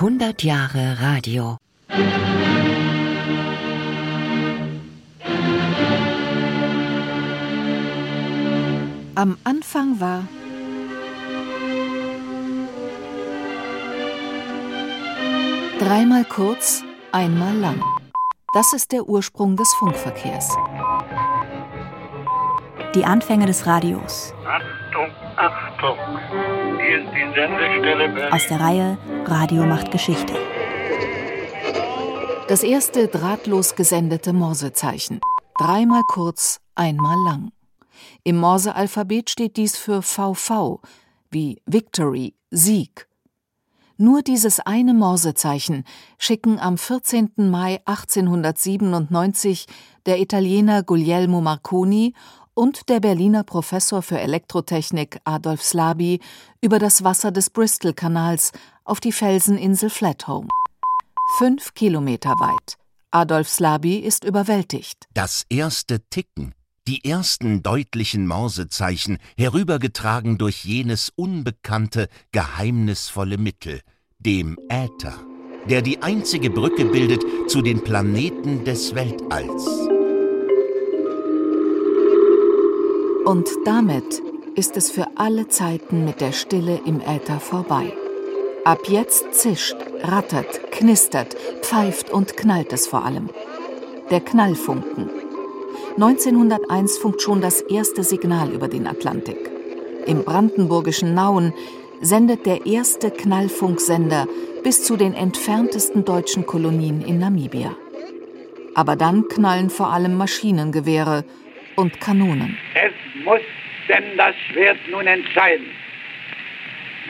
100 Jahre Radio. Am Anfang war dreimal kurz, einmal lang. Das ist der Ursprung des Funkverkehrs. Die Anfänge des Radios. Achtung, Achtung! Hier ist die Sendestelle Berlin. Aus der Reihe Radio macht Geschichte. Das erste drahtlos gesendete Morsezeichen. Dreimal kurz, einmal lang. Im Morsealphabet steht dies für VV, wie Victory, Sieg. Nur dieses eine Morsezeichen schicken am 14. Mai 1897 der Italiener Guglielmo Marconi und der Berliner Professor für Elektrotechnik Adolf Slaby über das Wasser des Bristol-Kanals auf die Felseninsel Flathome. Fünf Kilometer weit. Adolf Slaby ist überwältigt. Das erste Ticken, die ersten deutlichen Morsezeichen, herübergetragen durch jenes unbekannte, geheimnisvolle Mittel, dem Äther, der die einzige Brücke bildet zu den Planeten des Weltalls. Und damit ist es für alle Zeiten mit der Stille im Äther vorbei. Ab jetzt zischt, rattert, knistert, pfeift und knallt es vor allem. Der Knallfunken. 1901 funkt schon das erste Signal über den Atlantik. Im brandenburgischen Nauen sendet der erste Knallfunksender bis zu den entferntesten deutschen Kolonien in Namibia. Aber dann knallen vor allem Maschinengewehre und Kanonen. Es muss denn das Schwert nun entscheiden.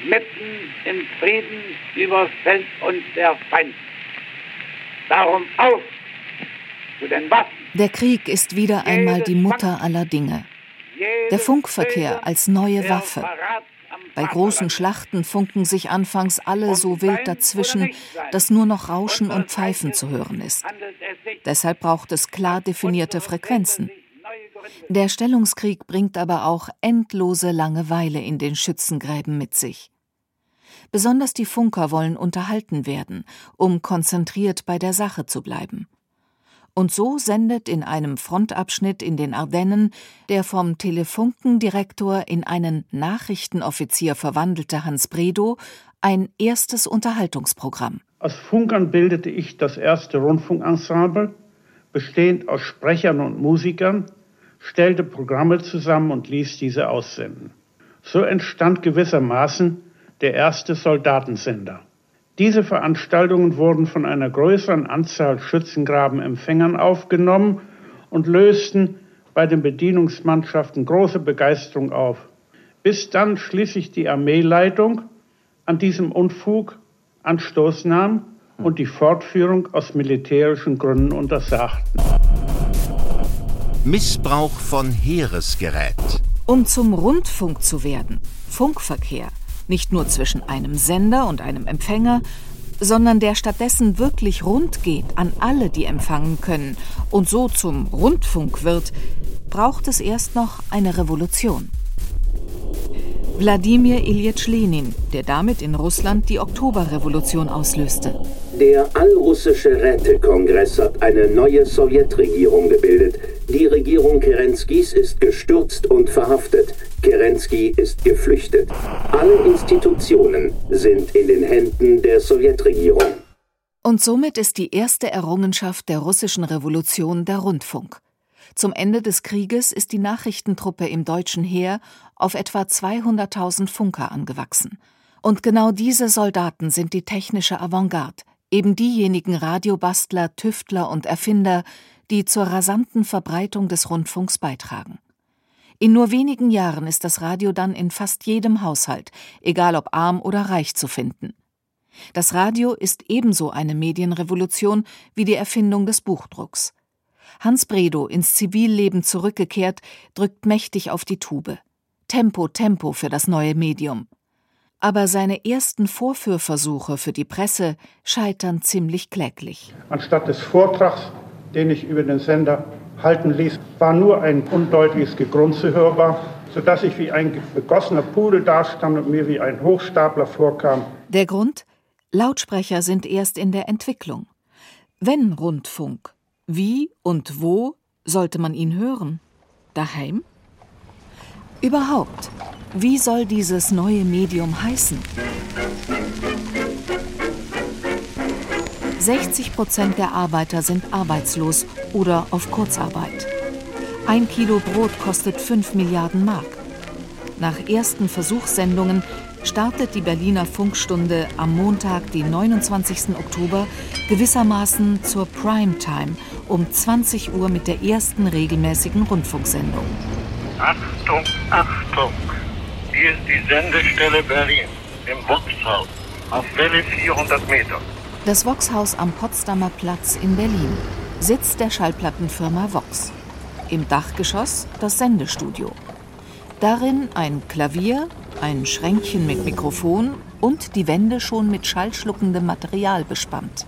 Mitten im Frieden überfällt uns der Feind. Darum auf zu den Waffen. Der Krieg ist wieder einmal die Mutter aller Dinge. Der Funkverkehr als neue Waffe. Bei großen Schlachten funken sich anfangs alle so wild dazwischen, dass nur noch Rauschen und Pfeifen zu hören ist. Deshalb braucht es klar definierte Frequenzen. Der Stellungskrieg bringt aber auch endlose Langeweile in den Schützengräben mit sich. Besonders die Funker wollen unterhalten werden, um konzentriert bei der Sache zu bleiben. Und so sendet in einem Frontabschnitt in den Ardennen der vom Telefunkendirektor in einen Nachrichtenoffizier verwandelte Hans Bredow ein erstes Unterhaltungsprogramm. Als Funkern bildete ich das erste Rundfunkensemble, bestehend aus Sprechern und Musikern, stellte Programme zusammen und ließ diese aussenden. So entstand gewissermaßen der erste Soldatensender. Diese Veranstaltungen wurden von einer größeren Anzahl Schützengrabenempfängern aufgenommen und lösten bei den Bedienungsmannschaften große Begeisterung auf, bis dann schließlich die Armeeleitung an diesem Unfug Anstoß nahm und die Fortführung aus militärischen Gründen untersagten. Missbrauch von Heeresgerät. Um zum Rundfunk zu werden, Funkverkehr, nicht nur zwischen einem Sender und einem Empfänger, sondern der stattdessen wirklich rund geht an alle, die empfangen können und so zum Rundfunk wird, braucht es erst noch eine Revolution. Wladimir Ilyich Lenin, der damit in Russland die Oktoberrevolution auslöste. Der allrussische Rätekongress hat eine neue Sowjetregierung gebildet. Die Regierung Kerenskis ist gestürzt und verhaftet. Kerensky ist geflüchtet. Alle Institutionen sind in den Händen der Sowjetregierung. Und somit ist die erste Errungenschaft der russischen Revolution der Rundfunk. Zum Ende des Krieges ist die Nachrichtentruppe im deutschen Heer auf etwa 200.000 Funker angewachsen. Und genau diese Soldaten sind die technische Avantgarde, eben diejenigen Radiobastler, Tüftler und Erfinder, die zur rasanten Verbreitung des Rundfunks beitragen. In nur wenigen Jahren ist das Radio dann in fast jedem Haushalt, egal ob arm oder reich, zu finden. Das Radio ist ebenso eine Medienrevolution wie die Erfindung des Buchdrucks. Hans Bredow, ins Zivilleben zurückgekehrt, drückt mächtig auf die Tube. Tempo, Tempo für das neue Medium. Aber seine ersten Vorführversuche für die Presse scheitern ziemlich kläglich. Anstatt des Vortrags, den ich über den Sender halten ließ, war nur ein undeutliches Gegrunze hörbar, sodass ich wie ein begossener Pudel dastand und mir wie ein Hochstapler vorkam. Der Grund? Lautsprecher sind erst in der Entwicklung. Wenn Rundfunk, wie und wo sollte man ihn hören? Daheim? Überhaupt, wie soll dieses neue Medium heißen? 60 Prozent der Arbeiter sind arbeitslos oder auf Kurzarbeit. Ein Kilo Brot kostet 5 Milliarden Mark. Nach ersten Versuchssendungen startet die Berliner Funkstunde am Montag, den 29. Oktober, gewissermaßen zur Primetime um 20 Uhr mit der ersten regelmäßigen Rundfunksendung. Achtung, Achtung! Hier ist die Sendestelle Berlin im Voxhaus auf Welle 400 Meter. Das Voxhaus am Potsdamer Platz in Berlin, Sitz der Schallplattenfirma Vox. Im Dachgeschoss das Sendestudio. Darin ein Klavier, ein Schränkchen mit Mikrofon und die Wände schon mit schallschluckendem Material bespannt.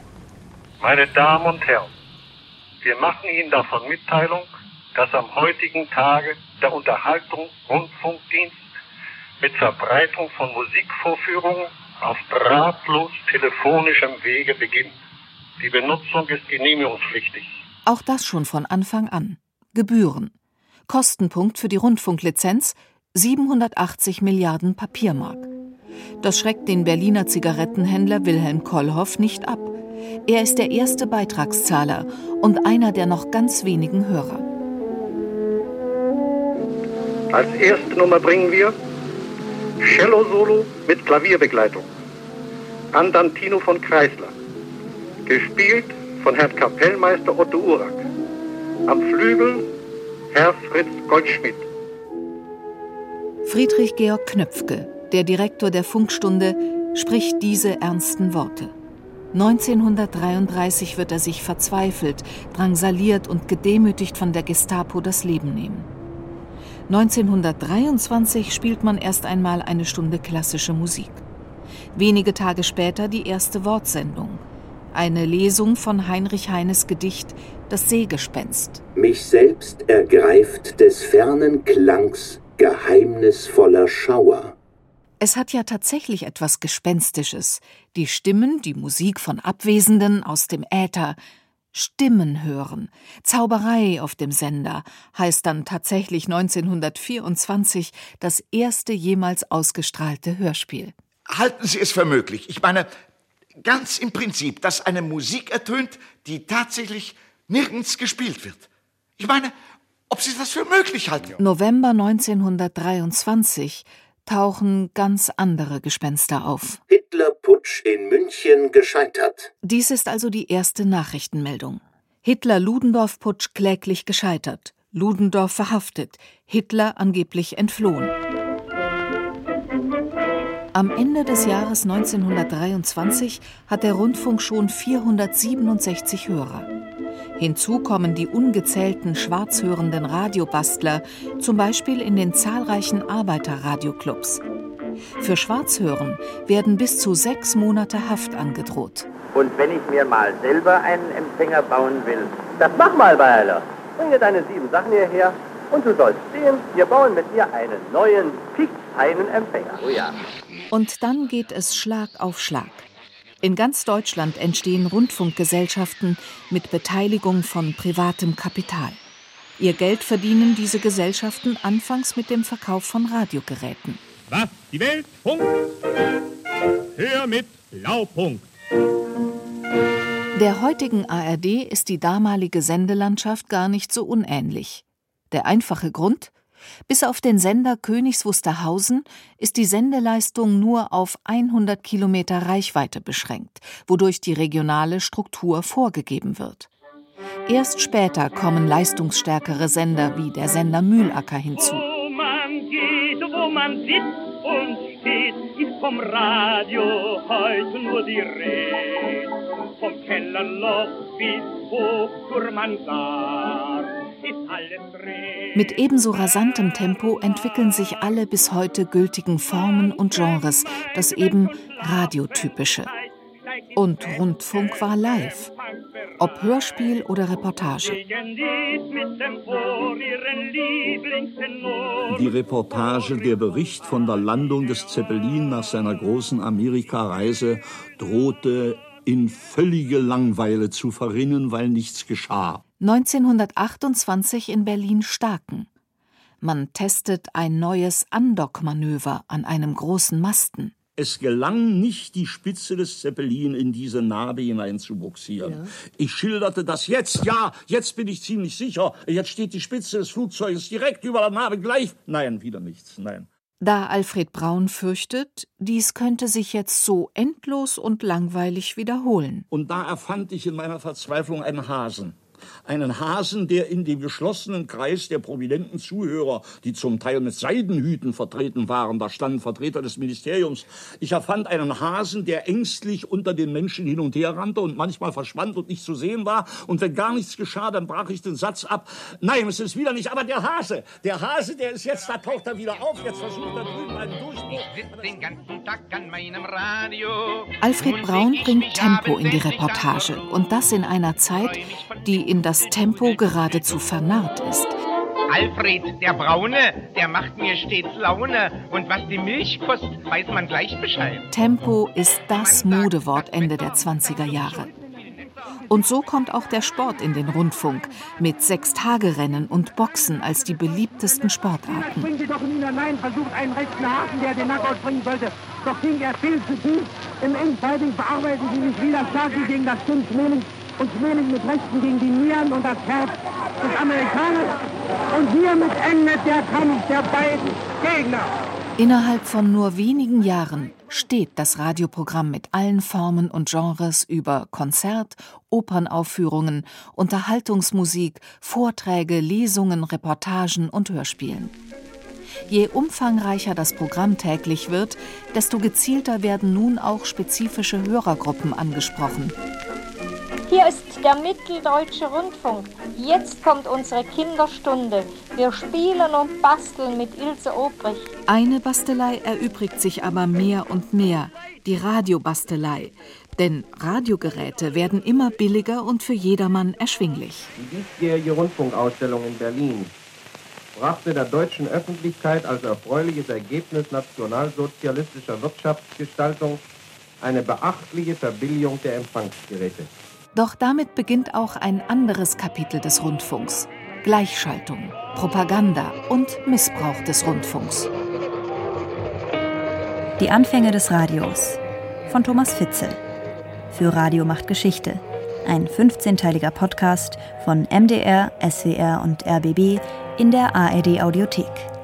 Meine Damen und Herren, wir machen Ihnen davon Mitteilung, dass am heutigen Tage der Unterhaltungsrundfunkdienst mit Verbreitung von Musikvorführungen auf drahtlos telefonischem Wege beginnt. Die Benutzung ist genehmigungspflichtig. Auch das schon von Anfang an. Gebühren. Kostenpunkt für die Rundfunklizenz 780 Milliarden Papiermark. Das schreckt den Berliner Zigarettenhändler Wilhelm Kollhoff nicht ab. Er ist der erste Beitragszahler und einer der noch ganz wenigen Hörer. Als erste Nummer bringen wir Cello-Solo mit Klavierbegleitung. Andantino von Kreisler. Gespielt von Herrn Kapellmeister Otto Urak. Am Flügel Herr Fritz Goldschmidt. Friedrich Georg Knöpfke, der Direktor der Funkstunde, spricht diese ernsten Worte. 1933 wird er sich verzweifelt, drangsaliert und gedemütigt von der Gestapo das Leben nehmen. 1923 spielt man erst einmal eine Stunde klassische Musik. Wenige Tage später die erste Wortsendung. Eine Lesung von Heinrich Heines Gedicht Das Seegespenst. Mich selbst ergreift des fernen Klangs geheimnisvoller Schauer. Es hat ja tatsächlich etwas Gespenstisches. Die Stimmen, die Musik von Abwesenden aus dem Äther, Stimmen hören. Zauberei auf dem Sender heißt dann tatsächlich 1924 das erste jemals ausgestrahlte Hörspiel. Halten Sie es für möglich? Ich meine, ganz im Prinzip, dass eine Musik ertönt, die tatsächlich nirgends gespielt wird. Ich meine, ob Sie das für möglich halten? November 1923 tauchen ganz andere Gespenster auf. Hitlerputsch in München gescheitert. Dies ist also die erste Nachrichtenmeldung. Hitler-Ludendorff-Putsch kläglich gescheitert. Ludendorff verhaftet. Hitler angeblich entflohen. Am Ende des Jahres 1923 hat der Rundfunk schon 467 Hörer. Hinzu kommen die ungezählten schwarzhörenden Radiobastler, zum Beispiel in den zahlreichen Arbeiterradioclubs. Für Schwarzhören werden bis zu sechs Monate Haft angedroht. Und wenn ich mir mal selber einen Empfänger bauen will, das mach mal, Weiler. Bringe deine sieben Sachen hierher und du sollst sehen, wir bauen mit dir einen neuen, feinen Empfänger. Oh ja. Und dann geht es Schlag auf Schlag. In ganz Deutschland entstehen Rundfunkgesellschaften mit Beteiligung von privatem Kapital. Ihr Geld verdienen diese Gesellschaften anfangs mit dem Verkauf von Radiogeräten. Was die Welt funkt, hör mit Blaupunkt. Der heutigen ARD ist die damalige Sendelandschaft gar nicht so unähnlich. Der einfache Grund? Bis auf den Sender Königs Wusterhausen ist die Sendeleistung nur auf 100 Kilometer Reichweite beschränkt, wodurch die regionale Struktur vorgegeben wird. Erst später kommen leistungsstärkere Sender wie der Sender Mühlacker hinzu. Wo man geht, wo man sitzt und steht, ist vom Radio heute nur die Rede. Vom Kellerloch bis hoch zur Mansard. Mit ebenso rasantem Tempo entwickeln sich alle bis heute gültigen Formen und Genres, das eben Radiotypische. Und Rundfunk war live. ob Hörspiel oder Reportage. Die Reportage, der Bericht von der Landung des Zeppelin nach seiner großen Amerikareise drohte in völlige Langweile zu verrinnen, weil nichts geschah. 1928 in Berlin-Starken. Man testet ein neues Andockmanöver an einem großen Masten. Es gelang nicht, die Spitze des Zeppelin in diese Narbe hineinzubuxieren. Ja. Ich schilderte das jetzt. Ja, jetzt bin ich ziemlich sicher. Jetzt steht die Spitze des Flugzeuges direkt über der Narbe gleich. Nein, wieder nichts. Nein. Da Alfred Braun fürchtet, dies könnte sich jetzt so endlos und langweilig wiederholen. Und da erfand ich in meiner Verzweiflung einen Hasen einen Hasen, der in dem geschlossenen Kreis der prominenten Zuhörer, die zum Teil mit Seidenhüten vertreten waren, da standen Vertreter des Ministeriums, ich erfand einen Hasen, der ängstlich unter den Menschen hin und her rannte und manchmal verschwand und nicht zu sehen war, und wenn gar nichts geschah, dann brach ich den Satz ab, nein, es ist wieder nicht, aber der Hase, der Hase, der ist jetzt, da taucht er wieder auf, jetzt versucht er drüben einen Durchbruch. Ich sitze den ganzen Tag an meinem Radio. Alfred Braun bringt Tempo in die Reportage und das in einer Zeit, die in das Tempo geradezu vernarrt ist. Alfred, der Braune, der macht mir stets Laune. Und was die Milch kostet, weiß man gleich Bescheid. Tempo ist das Modewort Ende der 20er Jahre. Und so kommt auch der Sport in den Rundfunk, mit Sechstagerennen und Boxen als die beliebtesten Sportarten. Bringen Sie doch in hinein, versucht einen rechten Haken, der den Knockout bringen sollte. Doch ging er viel zu tief. Im Endfighting bearbeiten Sie sich wieder stark gegen das Stimmtraining und Schmeling mit Rechten gegen die Nieren und das Herz des Amerikaners. Und hiermit endet der Kampf der beiden Gegner. Innerhalb von nur wenigen Jahren steht das Radioprogramm mit allen Formen und Genres über Konzert, Opernaufführungen, Unterhaltungsmusik, Vorträge, Lesungen, Reportagen und Hörspielen. Je umfangreicher das Programm täglich wird, desto gezielter werden nun auch spezifische Hörergruppen angesprochen. Der Mitteldeutsche Rundfunk. Jetzt kommt unsere Kinderstunde. Wir spielen und basteln mit Ilse Obrich. Eine Bastelei erübrigt sich aber mehr und mehr, die Radiobastelei. Denn Radiogeräte werden immer billiger und für jedermann erschwinglich. Die diesjährige Rundfunkausstellung in Berlin brachte der deutschen Öffentlichkeit als erfreuliches Ergebnis nationalsozialistischer Wirtschaftsgestaltung eine beachtliche Verbilligung der Empfangsgeräte. Doch damit beginnt auch ein anderes Kapitel des Rundfunks. Gleichschaltung, Propaganda und Missbrauch des Rundfunks. Die Anfänge des Radios von Thomas Fitzel. Für Radio macht Geschichte. Ein 15-teiliger Podcast von MDR, SWR und RBB in der ARD Audiothek.